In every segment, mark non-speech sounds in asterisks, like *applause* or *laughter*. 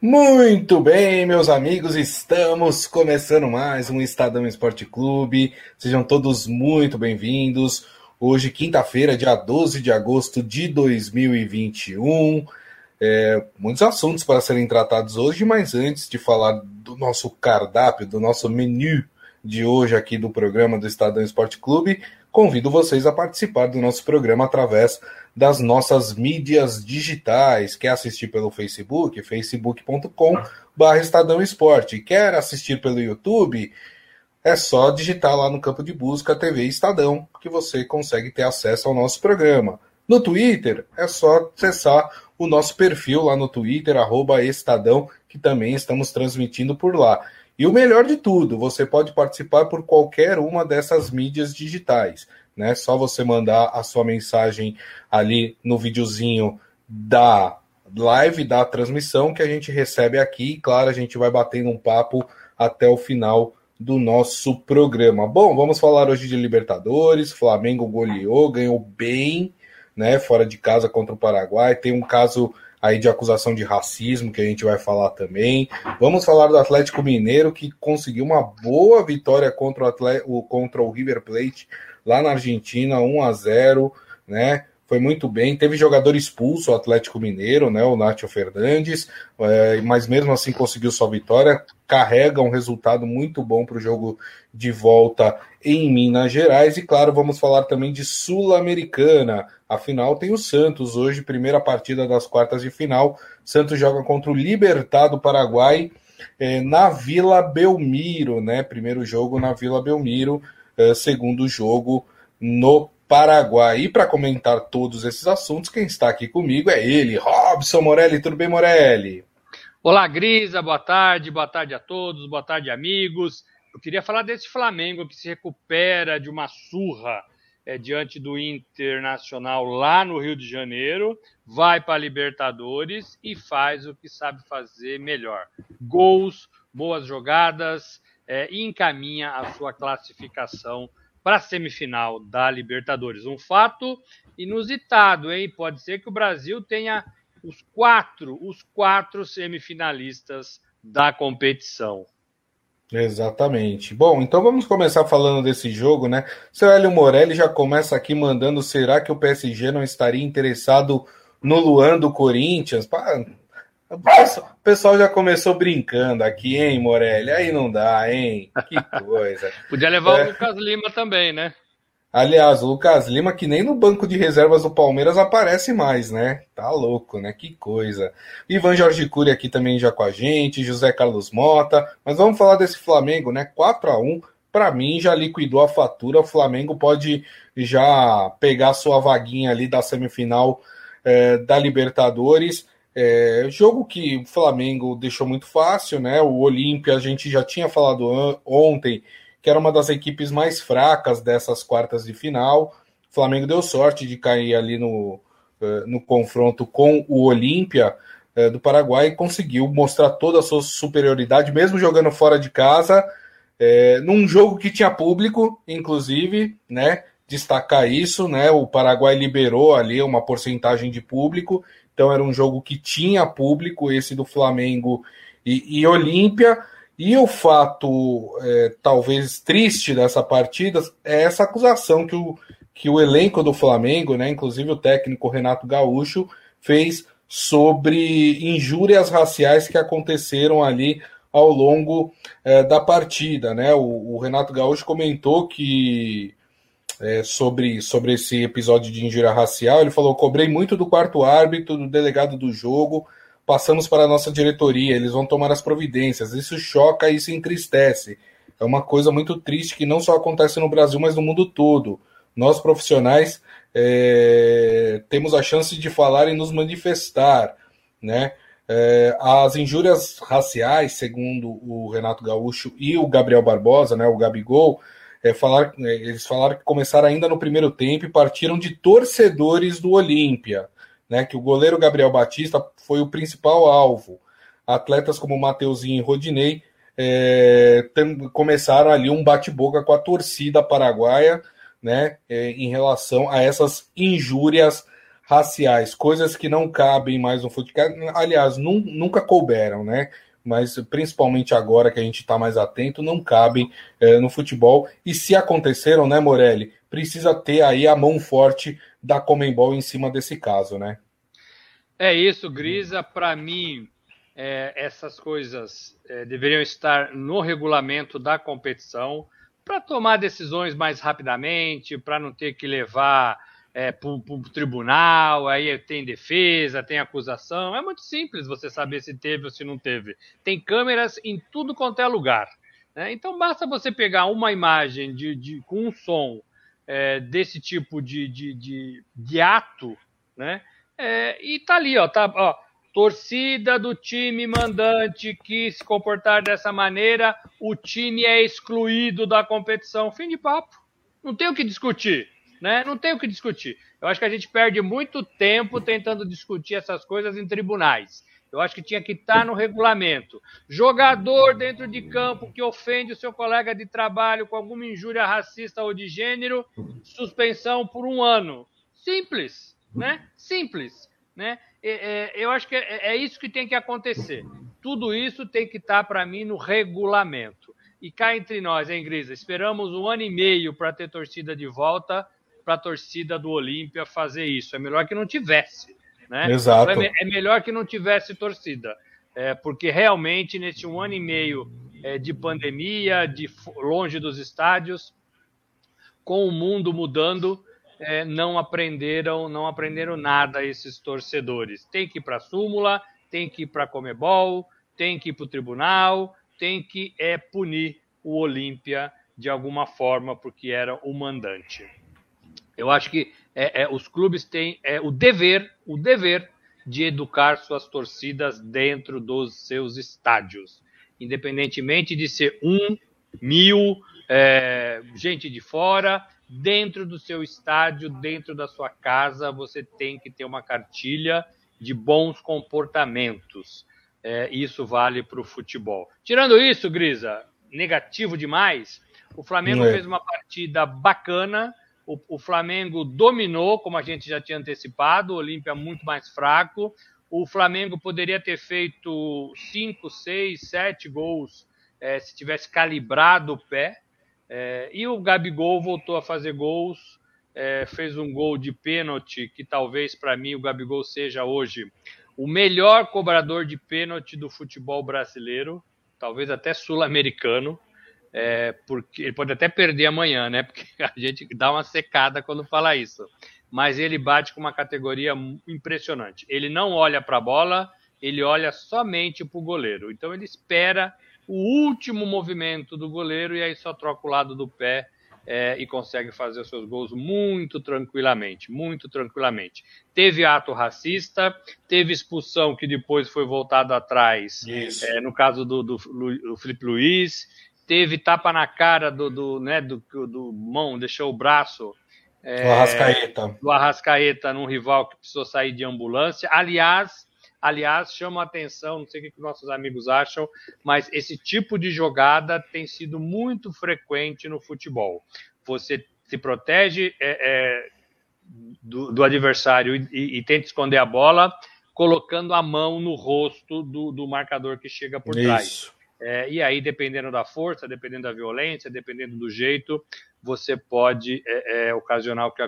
Muito bem, meus amigos, estamos começando mais um Estadão Esporte Clube. Sejam todos muito bem-vindos. Hoje, quinta-feira, dia 12 de agosto de 2021. É, muitos assuntos para serem tratados hoje, mas antes de falar do nosso cardápio, do nosso menu de hoje aqui do programa do Estadão Esporte Clube, convido vocês a participar do nosso programa através das nossas mídias digitais. Quer assistir pelo Facebook? facebook.com Estadão Esporte. Quer assistir pelo YouTube? É só digitar lá no campo de busca TV Estadão que você consegue ter acesso ao nosso programa. No Twitter, é só acessar o nosso perfil lá no Twitter, Estadão, que também estamos transmitindo por lá. E o melhor de tudo, você pode participar por qualquer uma dessas mídias digitais. Né? Só você mandar a sua mensagem ali no videozinho da live, da transmissão, que a gente recebe aqui. E, claro, a gente vai batendo um papo até o final do nosso programa. Bom, vamos falar hoje de Libertadores. Flamengo goleou, ganhou bem, né? Fora de casa contra o Paraguai. Tem um caso aí de acusação de racismo, que a gente vai falar também. Vamos falar do Atlético Mineiro, que conseguiu uma boa vitória contra o, Atlético, contra o River Plate lá na Argentina, 1 a 0 né? Foi muito bem. Teve jogador expulso, o Atlético Mineiro, né? O Nátio Fernandes, é, mas mesmo assim conseguiu sua vitória. Carrega um resultado muito bom para o jogo de volta em Minas Gerais. E claro, vamos falar também de Sul-Americana. Afinal, tem o Santos hoje, primeira partida das quartas de final. Santos joga contra o Libertad do Paraguai é, na Vila Belmiro, né? Primeiro jogo na Vila Belmiro, é, segundo jogo no Paraguai. E para comentar todos esses assuntos, quem está aqui comigo é ele, Robson Morelli. Tudo bem, Morelli? Olá, Grisa, boa tarde, boa tarde a todos, boa tarde, amigos. Eu queria falar desse Flamengo que se recupera de uma surra é, diante do Internacional lá no Rio de Janeiro, vai para a Libertadores e faz o que sabe fazer melhor: gols, boas jogadas é, e encaminha a sua classificação para a semifinal da Libertadores. Um fato inusitado, hein? Pode ser que o Brasil tenha os quatro, os quatro semifinalistas da competição. Exatamente. Bom, então vamos começar falando desse jogo, né? Seu Hélio Morelli já começa aqui mandando: será que o PSG não estaria interessado no Luan do Corinthians? O pessoal já começou brincando aqui, hein, Morelli? Aí não dá, hein? Que coisa. *laughs* Podia levar é... o Lucas Lima também, né? Aliás, o Lucas Lima, que nem no banco de reservas do Palmeiras aparece mais, né? Tá louco, né? Que coisa. Ivan Jorge Cury aqui também já com a gente, José Carlos Mota. Mas vamos falar desse Flamengo, né? 4 a 1 para mim já liquidou a fatura. O Flamengo pode já pegar sua vaguinha ali da semifinal é, da Libertadores. É, jogo que o Flamengo deixou muito fácil, né? O Olímpia, a gente já tinha falado ontem que era uma das equipes mais fracas dessas quartas de final. O Flamengo deu sorte de cair ali no, eh, no confronto com o Olímpia eh, do Paraguai e conseguiu mostrar toda a sua superioridade, mesmo jogando fora de casa, é, num jogo que tinha público, inclusive, né? Destacar isso, né? O Paraguai liberou ali uma porcentagem de público, então era um jogo que tinha público, esse do Flamengo e, e Olímpia. E o fato, é, talvez triste dessa partida, é essa acusação que o, que o elenco do Flamengo, né, inclusive o técnico Renato Gaúcho, fez sobre injúrias raciais que aconteceram ali ao longo é, da partida. Né? O, o, Renato Gaúcho comentou que é, sobre, sobre esse episódio de injúria racial, ele falou: cobrei muito do quarto árbitro, do delegado do jogo passamos para a nossa diretoria, eles vão tomar as providências. Isso choca, isso entristece. É uma coisa muito triste que não só acontece no Brasil, mas no mundo todo. Nós, profissionais, é, temos a chance de falar e nos manifestar. Né? É, as injúrias raciais, segundo o Renato Gaúcho e o Gabriel Barbosa, né, o Gabigol, é, falar, é, eles falaram que começaram ainda no primeiro tempo e partiram de torcedores do Olímpia né, que o goleiro Gabriel Batista foi o principal alvo. Atletas como Mateuzinho e Rodinei é, tem, começaram ali um bate-boca com a torcida paraguaia né, é, em relação a essas injúrias raciais, coisas que não cabem mais no futebol. Aliás, nunca couberam, né? Mas principalmente agora que a gente está mais atento, não cabem é, no futebol. E se aconteceram, né, Morelli? Precisa ter aí a mão forte da Comembol em cima desse caso, né? É isso, Grisa. Para mim, é, essas coisas é, deveriam estar no regulamento da competição para tomar decisões mais rapidamente, para não ter que levar é, para o tribunal, aí tem defesa, tem acusação. É muito simples você saber se teve ou se não teve. Tem câmeras em tudo quanto é lugar. Né? Então basta você pegar uma imagem de, de com um som é, desse tipo de, de, de, de ato, né? É, e tá ali, ó, tá, ó, torcida do time mandante que se comportar dessa maneira, o time é excluído da competição. Fim de papo. Não tem o que discutir né? Não tem o que discutir. Eu acho que a gente perde muito tempo tentando discutir essas coisas em tribunais. Eu acho que tinha que estar no regulamento. Jogador dentro de campo que ofende o seu colega de trabalho com alguma injúria racista ou de gênero, suspensão por um ano. Simples, né? Simples, né? É, é, eu acho que é, é isso que tem que acontecer. Tudo isso tem que estar, para mim, no regulamento. E cá entre nós, hein, Grisa? Esperamos um ano e meio para ter torcida de volta para a torcida do Olímpia fazer isso. É melhor que não tivesse. Né? Exato. É, é melhor que não tivesse torcida. É, porque realmente, nesse um ano e meio é, de pandemia, de longe dos estádios, com o mundo mudando, é, não aprenderam, não aprenderam nada esses torcedores. Tem que ir para a súmula, tem que ir para a Comebol, tem que ir para o tribunal, tem que é, punir o Olímpia de alguma forma, porque era o mandante. Eu acho que é, é, os clubes têm é, o dever, o dever de educar suas torcidas dentro dos seus estádios, independentemente de ser um, mil, é, gente de fora, dentro do seu estádio, dentro da sua casa, você tem que ter uma cartilha de bons comportamentos. É, isso vale para o futebol. Tirando isso, Grisa, negativo demais. O Flamengo é. fez uma partida bacana o, o Flamengo dominou, como a gente já tinha antecipado, o Olímpia muito mais fraco. O Flamengo poderia ter feito cinco, seis, sete gols é, se tivesse calibrado o pé. É, e o Gabigol voltou a fazer gols, é, fez um gol de pênalti, que talvez para mim o Gabigol seja hoje o melhor cobrador de pênalti do futebol brasileiro, talvez até sul-americano é, porque ele pode até perder amanhã, né? *laughs* Porque a gente dá uma secada quando fala isso. Mas ele bate com uma categoria impressionante. Ele não olha para a bola, ele olha somente para o goleiro. Então ele espera o último movimento do goleiro e aí só troca o lado do pé é, e consegue fazer os seus gols muito tranquilamente, muito tranquilamente. Teve ato racista, teve expulsão que depois foi voltado atrás, é, no caso do, do, do Felipe Luiz, teve tapa na cara do, do, né, do, do mão, deixou o braço. É, do Arrascaeta. Do Arrascaeta num rival que precisou sair de ambulância. Aliás, aliás, chama a atenção, não sei o que nossos amigos acham, mas esse tipo de jogada tem sido muito frequente no futebol. Você se protege é, é, do, do, adversário e, e, tenta esconder a bola, colocando a mão no rosto do, do marcador que chega por Isso. trás. É, e aí, dependendo da força, dependendo da violência, dependendo do jeito, você pode é, é, ocasionar o que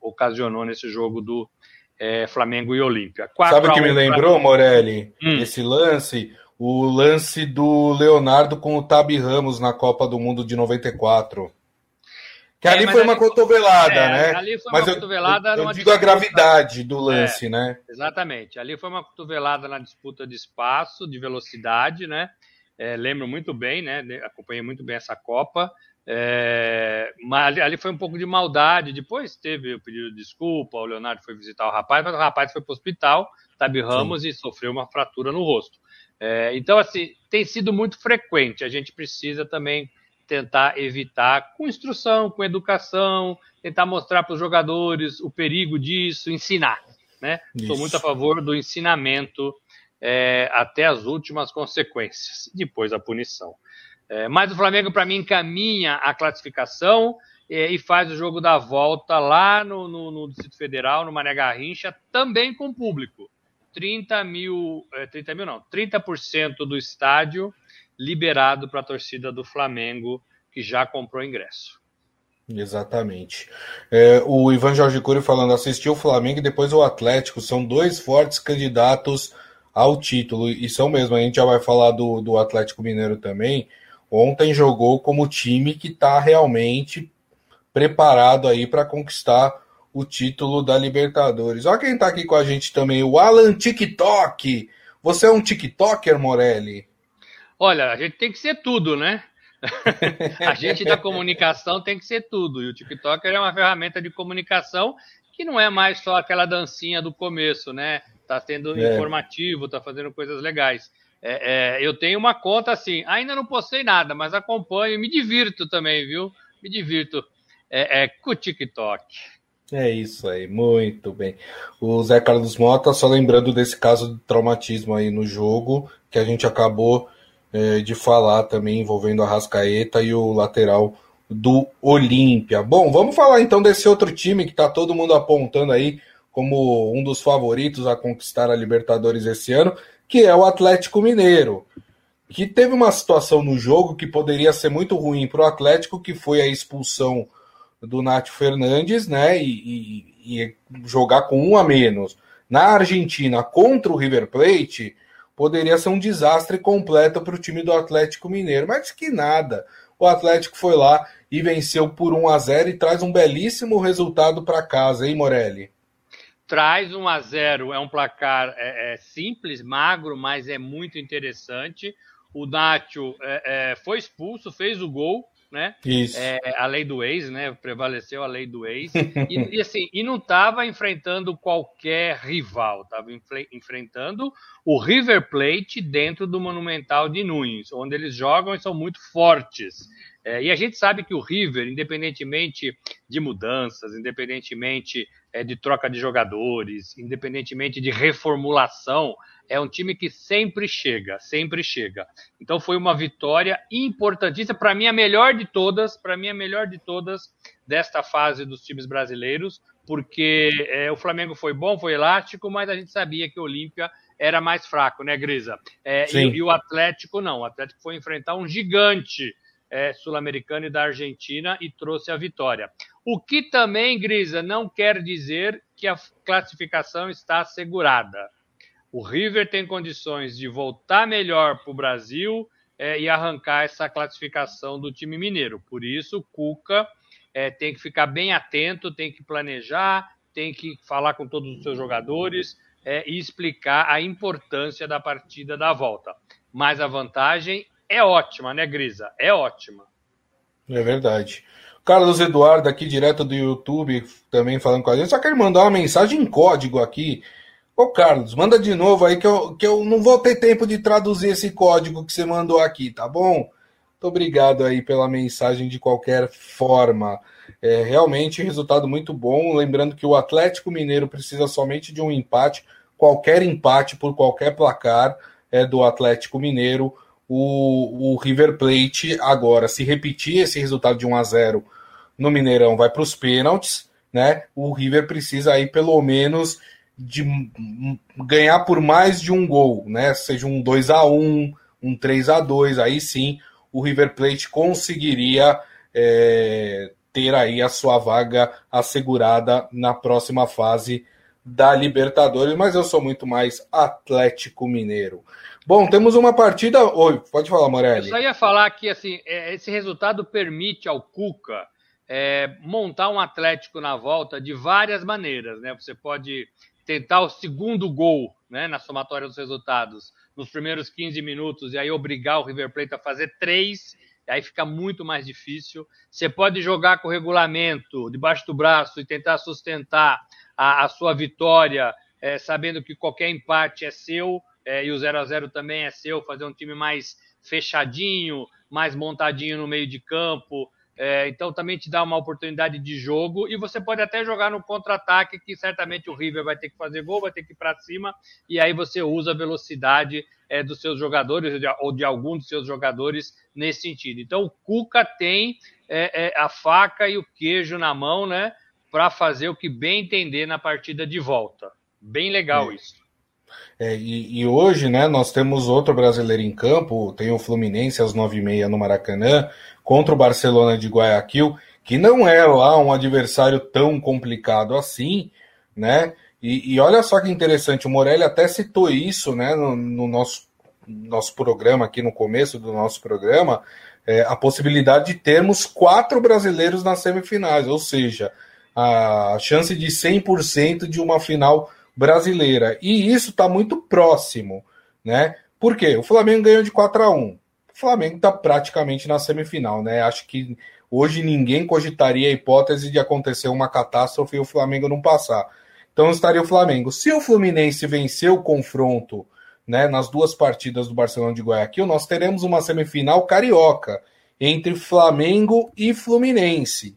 ocasionou nesse jogo do é, Flamengo e Olímpia. Sabe o que me lembrou, Morelli? Hum. Esse lance, o lance do Leonardo com o Tabi Ramos na Copa do Mundo de 94. Que é, ali foi ali uma cotovelada, é, né? Ali foi mas uma cotovelada. Eu, eu digo a gravidade do lance, né? Exatamente. Ali foi uma cotovelada na disputa de espaço, de velocidade, né? É, lembro muito bem, né? Acompanhei muito bem essa Copa. É, mas ali, ali, foi um pouco de maldade. Depois teve o pedido de desculpa, o Leonardo foi visitar o rapaz, mas o rapaz foi para o hospital, Tabi Ramos, Sim. e sofreu uma fratura no rosto. É, então, assim, tem sido muito frequente. A gente precisa também tentar evitar com instrução, com educação, tentar mostrar para os jogadores o perigo disso, ensinar. Né? Sou muito a favor do ensinamento é, até as últimas consequências, depois a punição. É, mas o Flamengo, para mim, encaminha a classificação é, e faz o jogo da volta lá no, no, no Distrito Federal, no Mané Garrincha, também com público. 30 mil, é, 30 mil não, 30% do estádio liberado para a torcida do Flamengo, que já comprou ingresso. Exatamente. É, o Ivan Jorge Cury falando, assistiu o Flamengo e depois o Atlético, são dois fortes candidatos ao título, e são mesmo, a gente já vai falar do, do Atlético Mineiro também, ontem jogou como time que está realmente preparado aí para conquistar o título da Libertadores. Olha quem está aqui com a gente também, o Alan TikTok. Você é um TikToker, Morelli? Olha, a gente tem que ser tudo, né? *laughs* a gente da comunicação tem que ser tudo. E o TikToker é uma ferramenta de comunicação que não é mais só aquela dancinha do começo, né? Tá sendo é. informativo, tá fazendo coisas legais. É, é, eu tenho uma conta assim, ainda não postei nada, mas acompanho e me divirto também, viu? Me divirto é, é, com o TikTok. É isso aí, muito bem. O Zé Carlos Mota, só lembrando desse caso de traumatismo aí no jogo, que a gente acabou é, de falar também envolvendo a Rascaeta e o lateral do Olímpia. Bom, vamos falar então desse outro time que está todo mundo apontando aí como um dos favoritos a conquistar a Libertadores esse ano, que é o Atlético Mineiro, que teve uma situação no jogo que poderia ser muito ruim para o Atlético, que foi a expulsão do Nath Fernandes, né, e, e, e jogar com um a menos na Argentina contra o River Plate poderia ser um desastre completo para o time do Atlético Mineiro, mas que nada. O Atlético foi lá e venceu por 1 a 0 e traz um belíssimo resultado para casa, hein, Morelli? Traz 1 a 0 é um placar é, é, simples, magro, mas é muito interessante. O Nacho é, é foi expulso, fez o gol, né? Isso. É, a lei do ex, né? Prevaleceu a lei do ex. *laughs* e, e, assim, e não estava enfrentando qualquer rival, estava enfrentando o River Plate dentro do Monumental de Nunes, onde eles jogam e são muito fortes. É, e a gente sabe que o River, independentemente de mudanças, independentemente é, de troca de jogadores, independentemente de reformulação, é um time que sempre chega, sempre chega. Então foi uma vitória importantíssima, para mim a melhor de todas, para mim a melhor de todas desta fase dos times brasileiros, porque é, o Flamengo foi bom, foi elástico, mas a gente sabia que o Olímpia era mais fraco, né, Grisa? É, e, e, o Atlético não, o Atlético foi enfrentar um gigante é, sul-americano e da Argentina e trouxe a vitória. O que também, Grisa, não quer dizer que a classificação está assegurada o River tem condições de voltar melhor para o Brasil é, e arrancar essa classificação do time mineiro. Por isso, o Cuca é, tem que ficar bem atento, tem que planejar, tem que falar com todos os seus jogadores é, e explicar a importância da partida da volta. Mas a vantagem é ótima, né, Grisa? É ótima. É verdade. Carlos Eduardo, aqui direto do YouTube, também falando com a gente. Só quero mandar uma mensagem em código aqui Ô Carlos, manda de novo aí que eu, que eu não vou ter tempo de traduzir esse código que você mandou aqui, tá bom? Muito obrigado aí pela mensagem de qualquer forma. É realmente resultado muito bom. Lembrando que o Atlético Mineiro precisa somente de um empate, qualquer empate por qualquer placar é do Atlético Mineiro. O, o River Plate agora, se repetir esse resultado de 1 a 0 no Mineirão, vai para os pênaltis, né? O River precisa aí pelo menos de ganhar por mais de um gol, né? Seja um 2 a 1 um 3 a 2 aí sim o River Plate conseguiria é, ter aí a sua vaga assegurada na próxima fase da Libertadores, mas eu sou muito mais Atlético Mineiro. Bom, temos uma partida. Oi, pode falar, Morelli. Eu só ia falar que assim, é, esse resultado permite ao Cuca é, montar um Atlético na volta de várias maneiras, né? Você pode tentar o segundo gol né, na somatória dos resultados nos primeiros 15 minutos e aí obrigar o River Plate a fazer três, aí fica muito mais difícil. Você pode jogar com o regulamento debaixo do braço e tentar sustentar a, a sua vitória, é, sabendo que qualquer empate é seu é, e o 0 a 0 também é seu, fazer um time mais fechadinho, mais montadinho no meio de campo, é, então também te dá uma oportunidade de jogo e você pode até jogar no contra-ataque, que certamente o River vai ter que fazer gol, vai ter que ir para cima, e aí você usa a velocidade é, dos seus jogadores ou de, ou de algum dos seus jogadores nesse sentido. Então o Cuca tem é, é, a faca e o queijo na mão, né, para fazer o que bem entender na partida de volta. Bem legal isso. É, e, e, hoje, né, nós temos outro brasileiro em campo, tem o Fluminense às nove e meia no Maracanã, contra o Barcelona de Guayaquil, que não é lá um adversário tão complicado assim, né? E, e olha só que interessante, o Morelli até citou isso, né, no, no nosso, nosso programa, aqui no começo do nosso programa, é, a possibilidade de termos quatro brasileiros nas semifinais, ou seja, a chance de 100% de uma final brasileira. E isso está muito próximo, né? Por quê? O Flamengo ganhou de 4 a 1 O Flamengo está praticamente na semifinal, né? Acho que Hoje ninguém cogitaria a hipótese de acontecer uma catástrofe e o Flamengo não passar. Então estaria o Flamengo. Se o Fluminense vencer o confronto né, nas duas partidas do Barcelona de Guayaquil, nós teremos uma semifinal carioca entre Flamengo e Fluminense.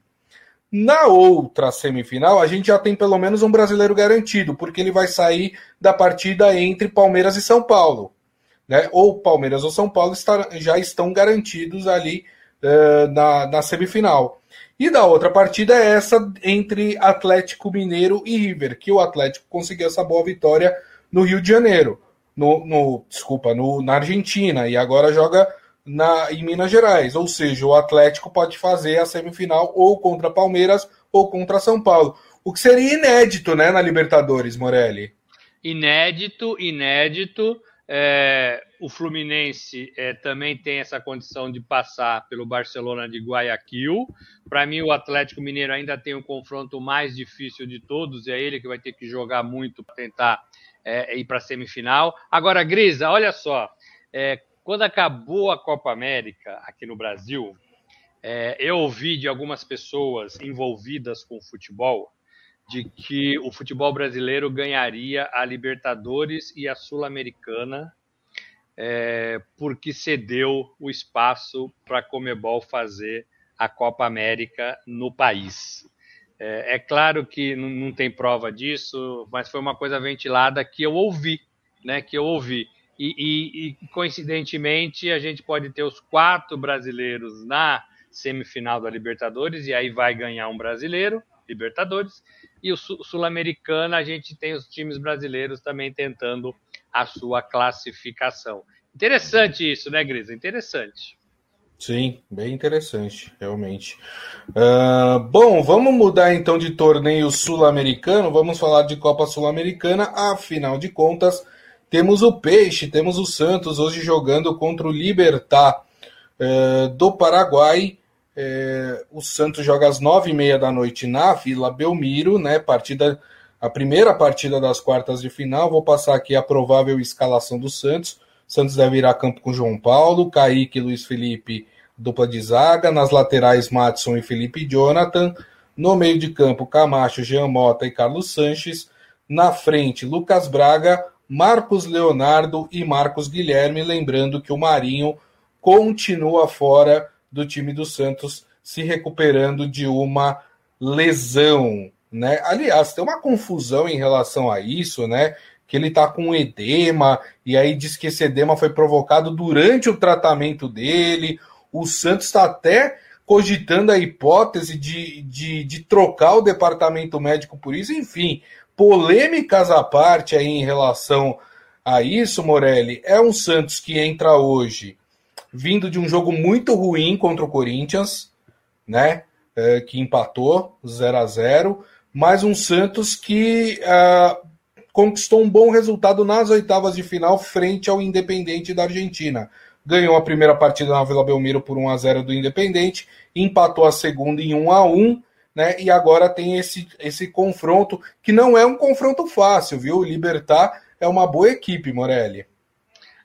Na outra semifinal, a gente já tem pelo menos um brasileiro garantido, porque ele vai sair da partida entre Palmeiras e São Paulo. Né? Ou Palmeiras ou São Paulo já estão garantidos ali uh, na, na semifinal. E da outra partida é essa entre Atlético Mineiro e River, que o Atlético conseguiu essa boa vitória no Rio de Janeiro, no, no desculpa, no, na Argentina, e agora joga na, em Minas Gerais. Ou seja, o Atlético pode fazer a semifinal ou contra Palmeiras ou contra São Paulo. O que seria inédito, né, na Libertadores, Morelli? Inédito, inédito. É, o Fluminense é, também tem essa condição de passar pelo Barcelona de Guayaquil. Para mim, o Atlético Mineiro ainda tem o confronto mais difícil de todos, é ele que vai ter que jogar muito para tentar é, ir para a semifinal. Agora, Grisa, olha só, é, quando acabou a Copa América aqui no Brasil, é, eu ouvi de algumas pessoas envolvidas com o futebol de que o futebol brasileiro ganharia a Libertadores e a Sul-Americana é, porque cedeu o espaço para a Comebol fazer a Copa América no país. É, é claro que não, tem prova disso, mas foi uma coisa ventilada que eu ouvi, né? Que eu ouvi. E, e, e coincidentemente a gente pode ter os quatro brasileiros na semifinal da Libertadores e aí vai ganhar um brasileiro Libertadores e o Sul-Americana, a gente tem os times brasileiros também tentando a sua classificação. Interessante isso, né, Grisa? Interessante. Sim, bem interessante, realmente. Uh, bom, vamos mudar então de torneio sul-americano, vamos falar de Copa Sul-Americana. Afinal de contas, temos o Peixe, temos o Santos hoje jogando contra o Libertar uh, do Paraguai. É, o Santos joga às nove e meia da noite na Vila Belmiro, né? Partida, a primeira partida das quartas de final. Vou passar aqui a provável escalação do Santos. Santos deve ir a campo com João Paulo, Kaique, Luiz Felipe, dupla de zaga. Nas laterais, Matson e Felipe Jonathan. No meio de campo, Camacho, Jean Mota e Carlos Sanches. Na frente, Lucas Braga, Marcos Leonardo e Marcos Guilherme. Lembrando que o Marinho continua fora do time do Santos se recuperando de uma lesão, né? Aliás, tem uma confusão em relação a isso, né? Que ele tá com edema, e aí diz que esse edema foi provocado durante o tratamento dele. O Santos está até cogitando a hipótese de, de, de trocar o departamento médico por isso, enfim, polêmicas à parte aí em relação a isso, Morelli. É um Santos que entra hoje vindo de um jogo muito ruim contra o Corinthians, né? É, que empatou 0 a 0 mas um Santos que é, conquistou um bom resultado nas oitavas de final frente ao Independente da Argentina. Ganhou a primeira partida na Vila Belmiro por 1 a 0 do Independente, empatou a segunda em 1 a 1 né? E agora tem esse, esse confronto, que não é um confronto fácil, viu? O Libertar é uma boa equipe, Morelli.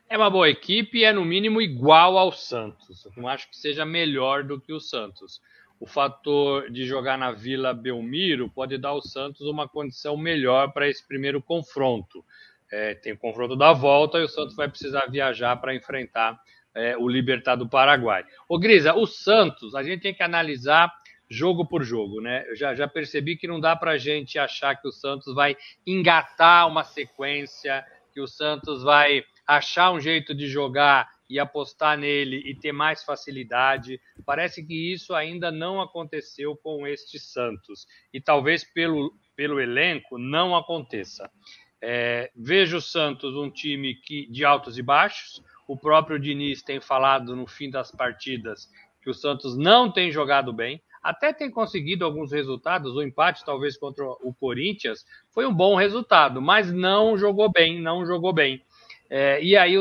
É uma boa equipe e é no mínimo igual ao Santos. Não acho que seja melhor do que o Santos. O fator de jogar na Vila Belmiro pode dar ao Santos uma condição melhor para esse primeiro confronto. É, tem o confronto da volta e o Santos vai precisar viajar para enfrentar é, o Libertad do Paraguai. Ô Grisa, o Santos, a gente tem que analisar jogo por jogo, né? Eu já, já percebi que não dá para a gente achar que o Santos vai engatar uma sequência, que o Santos vai achar um jeito de jogar e apostar nele e ter mais facilidade. Parece que isso ainda não aconteceu com este Santos. E talvez pelo, pelo elenco não aconteça. É, vejo o Santos um time que, de altos e baixos. O próprio Diniz tem falado no fim das partidas que o Santos não tem jogado bem. Até tem conseguido alguns resultados. O empate, talvez, contra o Corinthians, foi um bom resultado, mas não jogou bem, não jogou bem. É, e aí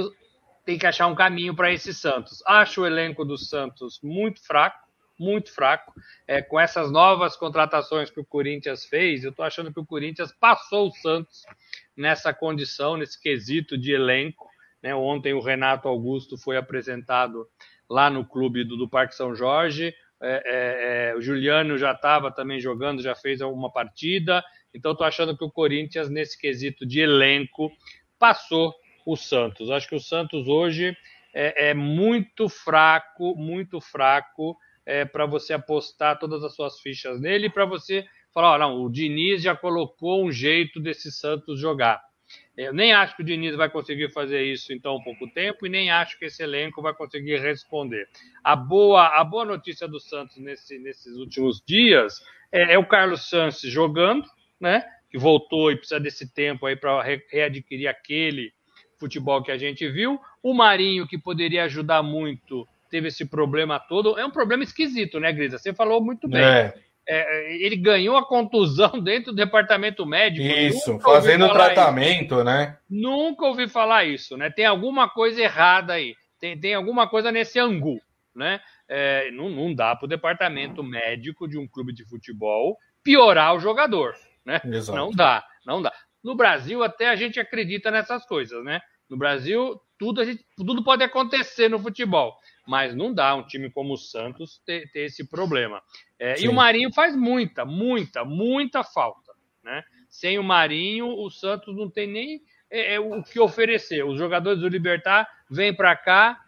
tem que achar um caminho para esse Santos. Acho o elenco do Santos muito fraco, muito fraco. É, com essas novas contratações que o Corinthians fez, eu estou achando que o Corinthians passou o Santos nessa condição, nesse quesito de elenco. Né? Ontem o Renato Augusto foi apresentado lá no clube do, do Parque São Jorge. É, é, é o Juliano já estava também jogando, já fez alguma partida. Então estou achando que o Corinthians, nesse quesito de elenco, passou o Santos. Acho que o Santos hoje é, é muito fraco, muito fraco é, para você apostar todas as suas fichas nele, para você falar, oh, não, o Diniz já colocou um jeito desse Santos jogar. Eu nem acho que o Diniz vai conseguir fazer isso em tão pouco tempo e nem acho que esse elenco vai conseguir responder. A boa, a boa notícia do Santos nesse, nesses últimos dias é, é, o Carlos Santos jogando, né? Que voltou e precisa desse tempo aí para readquirir aquele futebol que a gente viu. O Marinho, que poderia ajudar muito, teve esse problema todo. É um problema esquisito, né, Grisa? Você falou muito bem. É. É, ele ganhou a contusão *laughs* dentro do departamento médico. Isso, fazendo tratamento, isso. né? Nunca ouvi falar isso, né? Tem alguma coisa errada aí. Tem, tem alguma coisa nesse angu, né? É, não, não dá para o departamento médico de um clube de futebol piorar o jogador, né? Exato. Não dá, não dá. No Brasil, até a gente acredita nessas coisas, né? No Brasil, tudo, gente, tudo pode acontecer no futebol, mas não dá um time como o Santos ter, ter esse problema. É, e o Marinho faz muita, muita, muita falta. Né? Sem o Marinho, o Santos não tem nem é, é, o que oferecer. Os jogadores do Libertar vêm para cá,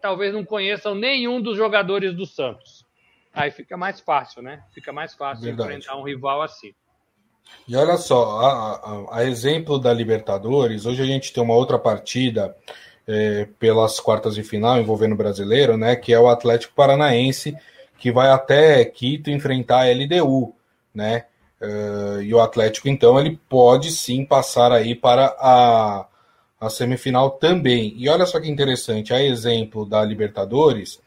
talvez não conheçam nenhum dos jogadores do Santos. Aí fica mais fácil, né? Fica mais fácil Verdade. enfrentar um rival assim. E olha só, a, a, a, exemplo da Libertadores, hoje a gente tem uma outra partida é, pelas quartas de final envolvendo o brasileiro, né? Que é o Atlético Paranaense, que vai até Quito enfrentar a LDU, né? Uh, e o Atlético, então, ele pode sim passar aí para a, a semifinal também. E olha só que interessante, a exemplo da Libertadores,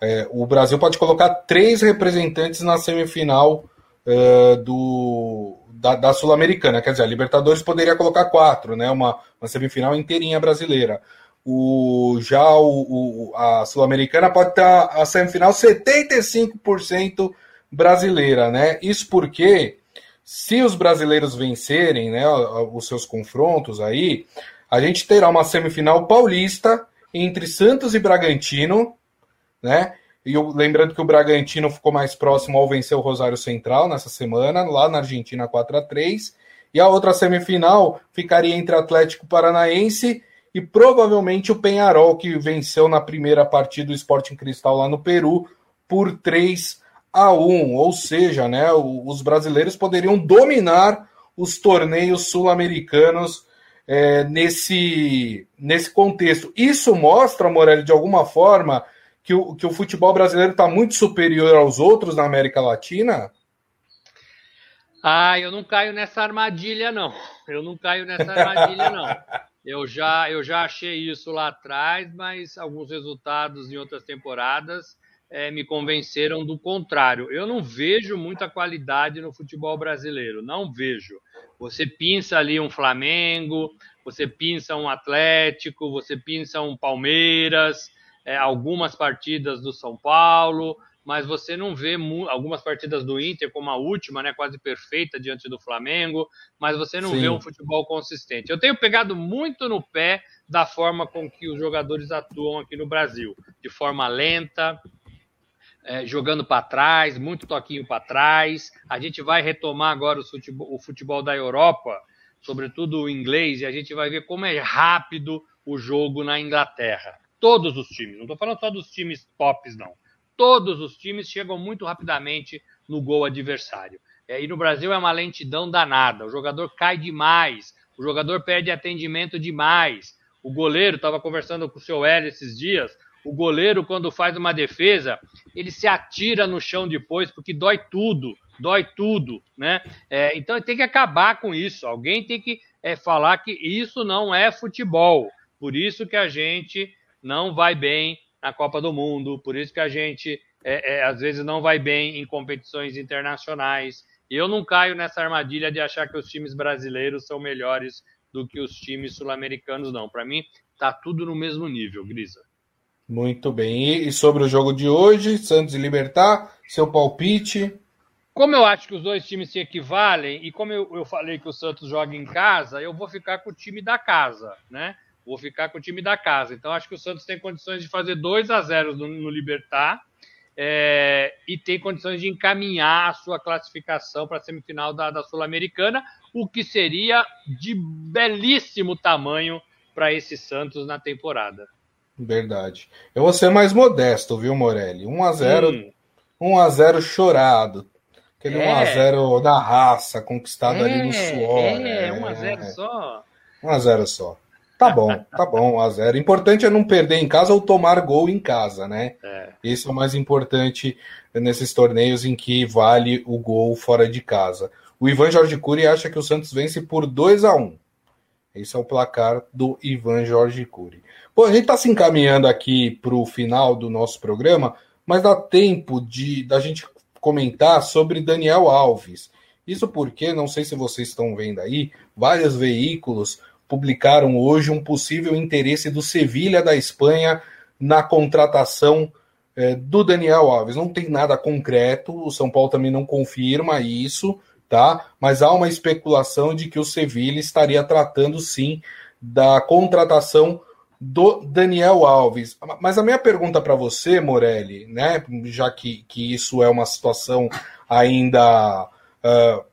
é, o Brasil pode colocar três representantes na semifinal uh, do, da, da Sul-Americana. Quer dizer, a Libertadores poderia colocar quatro, né? Uma, uma semifinal inteirinha brasileira. O, já o, o a Sul-Americana pode ter a, a semifinal 75% brasileira, né? Isso porque se os brasileiros vencerem né, os seus confrontos aí, a gente terá uma semifinal paulista entre Santos e Bragantino, né? E lembrando que o Bragantino ficou mais próximo ao vencer o Rosário Central nessa semana, lá na Argentina 4 a 3 E a outra semifinal ficaria entre Atlético Paranaense e provavelmente o Penharol, que venceu na primeira partida do Sporting Cristal lá no Peru por 3 a 1. Ou seja, né, os brasileiros poderiam dominar os torneios sul-americanos é, nesse, nesse contexto. Isso mostra, Morelli, de alguma forma, que o, que o futebol brasileiro está muito superior aos outros na América Latina? Ah, eu não caio nessa armadilha, não. Eu não caio nessa armadilha, não. *laughs* Eu já, eu já achei isso lá atrás, mas alguns resultados em outras temporadas é, me convenceram do contrário. Eu não vejo muita qualidade no futebol brasileiro, não vejo. Você pinça ali um Flamengo, você pinça um Atlético, você pinça um Palmeiras, é, algumas partidas do São Paulo, mas você não vê algumas partidas do Inter, como a última, né, quase perfeita diante do Flamengo, mas você não Sim. vê um futebol consistente. Eu tenho pegado muito no pé da forma com que os jogadores atuam aqui no Brasil, de forma lenta, é, jogando para trás, muito toquinho para trás. A gente vai retomar agora o futebol, o futebol da Europa, sobretudo o inglês, e a gente vai ver como é rápido o jogo na Inglaterra. Todos os times, não estou falando só dos times tops, não. Todos os times chegam muito rapidamente no gol adversário. É, e no Brasil é uma lentidão danada. O jogador cai demais, o jogador perde atendimento demais. O goleiro, estava conversando com o seu Hélio esses dias, o goleiro, quando faz uma defesa, ele se atira no chão depois, porque dói tudo, dói tudo, né? É, então tem que acabar com isso. Alguém tem que é, falar que isso não é futebol. Por isso que a gente não vai bem na Copa do Mundo, por isso que a gente é, é, às vezes não vai bem em competições internacionais. E eu não caio nessa armadilha de achar que os times brasileiros são melhores do que os times sul-americanos, não. Para mim, tá tudo no mesmo nível, Grisa. Muito bem. E sobre o jogo de hoje, Santos e Libertar, seu palpite? Como eu acho que os dois times se equivalem, e como eu, eu falei que o Santos joga em casa, eu vou ficar com o time da casa, né? Vou ficar com o time da casa. Então, acho que o Santos tem condições de fazer 2 a 0 no, no Libertar é, e tem condições de encaminhar a sua classificação para a semifinal da, da Sul-Americana, o que seria de belíssimo tamanho para esse Santos na temporada. Verdade. Eu vou ser mais modesto, viu, Morelli? 1 a 0 hum. 1 a 0 chorado. Aquele é. 1 a 0 da raça, conquistado é, ali no é, suor. É, é, 1 a 0 só. 1 a 0 só. Tá bom, tá bom, 1 a 0 Importante é não perder em casa ou tomar gol em casa, né? É. Esse é o mais importante nesses torneios em que vale o gol fora de casa. O Ivan Jorge Cury acha que o Santos vence por 2 a 1 Esse é o placar do Ivan Jorge Cury. Bom, a gente está se encaminhando aqui para o final do nosso programa, mas dá tempo de da gente comentar sobre Daniel Alves. Isso porque, não sei se vocês estão vendo aí, vários veículos publicaram hoje um possível interesse do Sevilha da Espanha na contratação é, do Daniel Alves. Não tem nada concreto, o São Paulo também não confirma isso, tá? Mas há uma especulação de que o Sevilha estaria tratando sim da contratação do Daniel Alves. Mas a minha pergunta para você, Morelli, né, já que, que isso é uma situação ainda uh,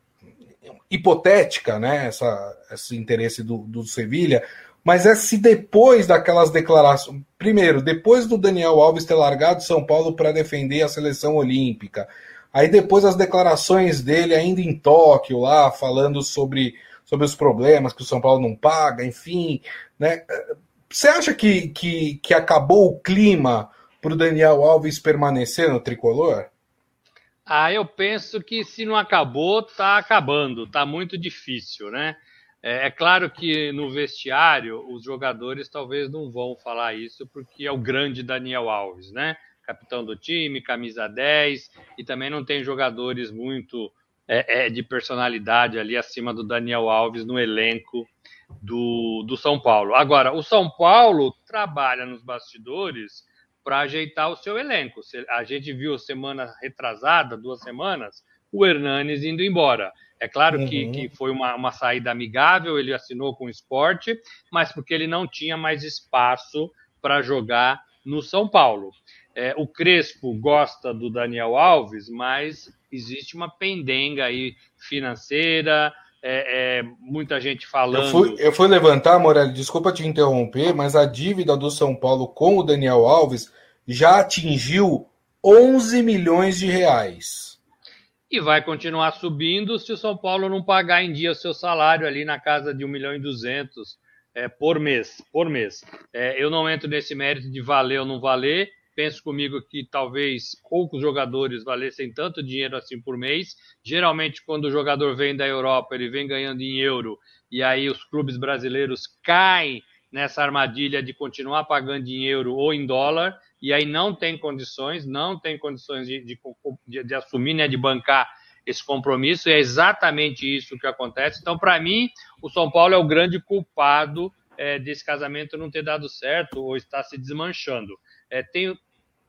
hipotética, né, essa, esse interesse do, do Sevilha, mas é se depois daquelas declarações. Primeiro, depois do Daniel Alves ter largado São Paulo para defender a seleção olímpica, aí depois as declarações dele ainda em Tóquio, lá, falando sobre, sobre os problemas que o São Paulo não paga, enfim, né? Você acha que, que, que acabou o clima para o Daniel Alves permanecer no tricolor? Ah, eu penso que se não acabou, está acabando. Está muito difícil, né? É, é, claro que no vestiário os jogadores talvez não vão falar isso, porque é o grande Daniel Alves, né? Capitão do time, camisa 10, e também não tem jogadores muito é, é, de personalidade ali acima do Daniel Alves no elenco do, do São Paulo. Agora, o São Paulo trabalha nos bastidores para ajeitar o seu elenco. A gente viu semana retrasada, duas semanas, o Hernanes indo embora. É claro uhum. que, que foi uma, uma saída amigável, ele assinou com o esporte, mas porque ele não tinha mais espaço para jogar no São Paulo. É, o Crespo gosta do Daniel Alves, mas existe uma pendenga aí financeira, é, é, muita gente falando. Eu fui, eu fui levantar, Morelli, desculpa te interromper, mas a dívida do São Paulo com o Daniel Alves já atingiu 11 milhões de reais. E vai continuar subindo se o São Paulo não pagar em dia o seu salário ali na casa de 1 milhão e 200 é, por mês. Por mês. É, eu não entro nesse mérito de valer ou não valer penso comigo que talvez poucos jogadores valessem tanto dinheiro assim por mês. Geralmente, quando o jogador vem da Europa, ele vem ganhando em euro, e aí os clubes brasileiros caem nessa armadilha de continuar pagando em euro ou em dólar, e aí não tem condições, não tem condições de, de, de, de assumir, né, de bancar esse compromisso, e é exatamente isso que acontece. Então, para mim, o São Paulo é o grande culpado é, desse casamento não ter dado certo ou está se desmanchando. É, tenho,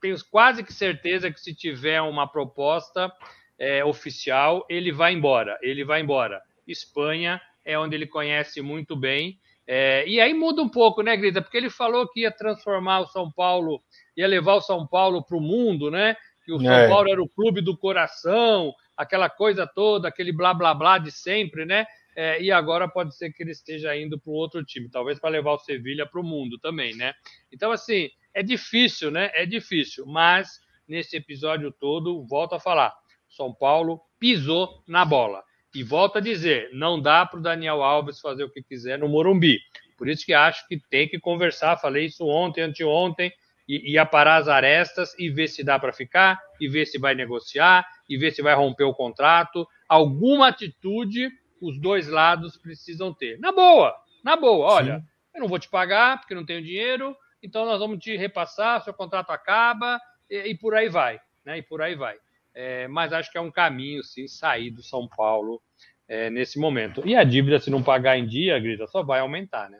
tenho quase que certeza que se tiver uma proposta é, oficial, ele vai embora. Ele vai embora. Espanha é onde ele conhece muito bem. É, e aí muda um pouco, né, Grita? Porque ele falou que ia transformar o São Paulo, ia levar o São Paulo para o mundo, né? Que o São é. Paulo era o clube do coração, aquela coisa toda, aquele blá blá blá de sempre, né? É, e agora pode ser que ele esteja indo para outro time, talvez para levar o Sevilha para o mundo também, né? Então, assim, é difícil, né? É difícil, mas nesse episódio todo, volto a falar, São Paulo pisou na bola. E volto a dizer, não dá para o Daniel Alves fazer o que quiser no Morumbi. Por isso que acho que tem que conversar. Falei isso ontem, anteontem, e, e aparar as arestas e ver se dá para ficar, e ver se vai negociar, e ver se vai romper o contrato. Alguma atitude os dois lados precisam ter. Na boa, na boa. Olha, Sim. eu não vou te pagar porque não tenho dinheiro, então nós vamos te repassar, seu contrato acaba e, e por aí vai, né? E por aí vai. É, mas acho que é um caminho, sim, sair do São Paulo é, nesse momento. E a dívida, se não pagar em dia, Grita, só vai aumentar, né?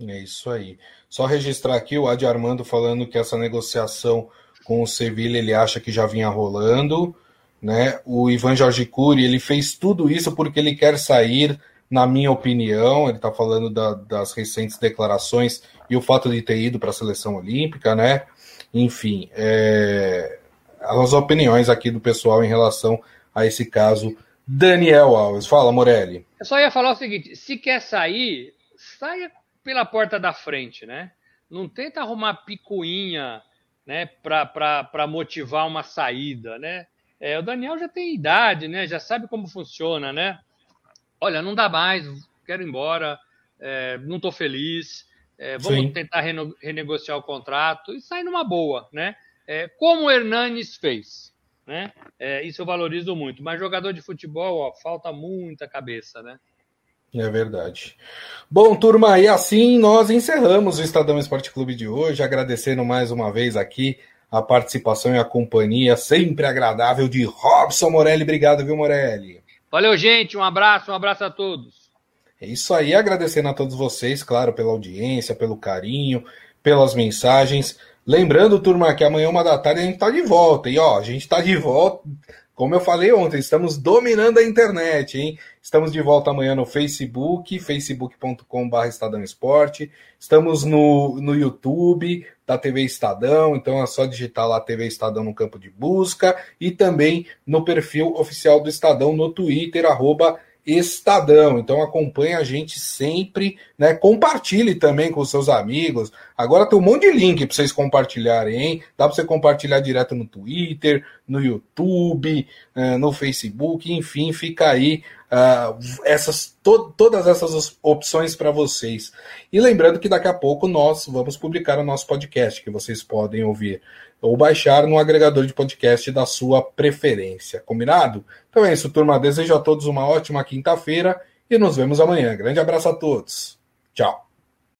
É isso aí. Só registrar aqui o Adi Armando falando que essa negociação com o Sevilla ele acha que já vinha rolando. Né? O Ivan Jorge Cury ele fez tudo isso porque ele quer sair, na minha opinião. Ele está falando da, das recentes declarações e o fato de ter ido para a seleção olímpica, né? Enfim, é... as opiniões aqui do pessoal em relação a esse caso. Daniel Alves, fala, Morelli. Eu só ia falar o seguinte: se quer sair, saia pela porta da frente, né? Não tenta arrumar picuinha, né, para motivar uma saída, né? É, o Daniel já tem idade, né? Já sabe como funciona, né? Olha, não dá mais, quero ir embora, é, não estou feliz, é, vamos Sim. tentar reno, renegociar o contrato e sair numa boa, né? É, como o Hernanes fez, né? É, isso eu valorizo muito. Mas jogador de futebol, ó, falta muita cabeça, né? É verdade. Bom, turma, e assim nós encerramos o Estadão Esporte Clube de hoje, agradecendo mais uma vez aqui a participação e a companhia sempre agradável de Robson Morelli. Obrigado, viu, Morelli? Valeu, gente. Um abraço, um abraço a todos. É isso aí, agradecendo a todos vocês, claro, pela audiência, pelo carinho, pelas mensagens. Lembrando, turma, que amanhã, uma da tarde, a gente tá de volta. E ó, a gente tá de volta como eu falei ontem, estamos dominando a internet, hein? Estamos de volta amanhã no Facebook, facebook.com.br Estadão Esporte. Estamos no, no YouTube da TV Estadão, então é só digitar lá TV Estadão no campo de busca e também no perfil oficial do Estadão no Twitter, arroba Estadão. Então acompanhe a gente sempre, né? Compartilhe também com seus amigos. Agora tem um monte de link para vocês compartilharem, hein? Dá para você compartilhar direto no Twitter, no YouTube, eh, no Facebook, enfim, fica aí uh, essas to todas essas opções para vocês. E lembrando que daqui a pouco nós vamos publicar o nosso podcast, que vocês podem ouvir ou baixar no agregador de podcast da sua preferência. Combinado? Então é isso, turma. Desejo a todos uma ótima quinta-feira e nos vemos amanhã. Grande abraço a todos. Tchau.